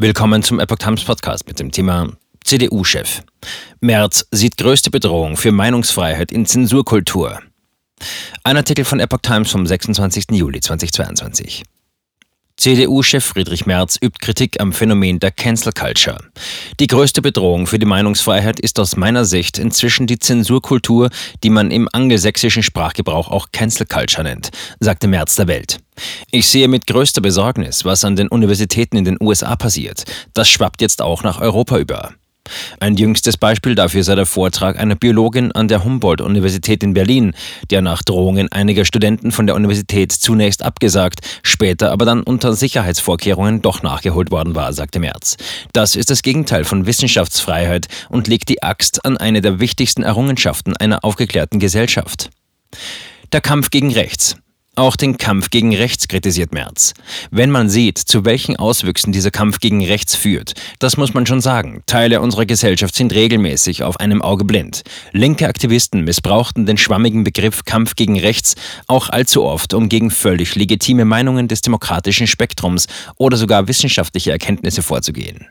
Willkommen zum Epoch Times Podcast mit dem Thema CDU-Chef. Merz sieht größte Bedrohung für Meinungsfreiheit in Zensurkultur. Ein Artikel von Epoch Times vom 26. Juli 2022. CDU-Chef Friedrich Merz übt Kritik am Phänomen der Cancel Culture. Die größte Bedrohung für die Meinungsfreiheit ist aus meiner Sicht inzwischen die Zensurkultur, die man im angelsächsischen Sprachgebrauch auch Cancel Culture nennt, sagte Merz der Welt. Ich sehe mit größter Besorgnis, was an den Universitäten in den USA passiert. Das schwappt jetzt auch nach Europa über. Ein jüngstes Beispiel dafür sei der Vortrag einer Biologin an der Humboldt-Universität in Berlin, der nach Drohungen einiger Studenten von der Universität zunächst abgesagt, später aber dann unter Sicherheitsvorkehrungen doch nachgeholt worden war, sagte Merz. Das ist das Gegenteil von Wissenschaftsfreiheit und legt die Axt an eine der wichtigsten Errungenschaften einer aufgeklärten Gesellschaft. Der Kampf gegen Rechts. Auch den Kampf gegen Rechts kritisiert Merz. Wenn man sieht, zu welchen Auswüchsen dieser Kampf gegen Rechts führt, das muss man schon sagen. Teile unserer Gesellschaft sind regelmäßig auf einem Auge blind. Linke Aktivisten missbrauchten den schwammigen Begriff Kampf gegen Rechts auch allzu oft, um gegen völlig legitime Meinungen des demokratischen Spektrums oder sogar wissenschaftliche Erkenntnisse vorzugehen.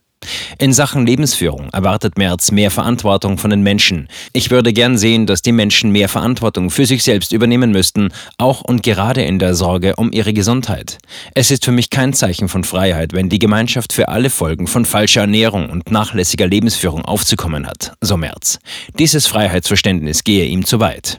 In Sachen Lebensführung erwartet Merz mehr Verantwortung von den Menschen. Ich würde gern sehen, dass die Menschen mehr Verantwortung für sich selbst übernehmen müssten, auch und gerade in der Sorge um ihre Gesundheit. Es ist für mich kein Zeichen von Freiheit, wenn die Gemeinschaft für alle Folgen von falscher Ernährung und nachlässiger Lebensführung aufzukommen hat, so Merz. Dieses Freiheitsverständnis gehe ihm zu weit.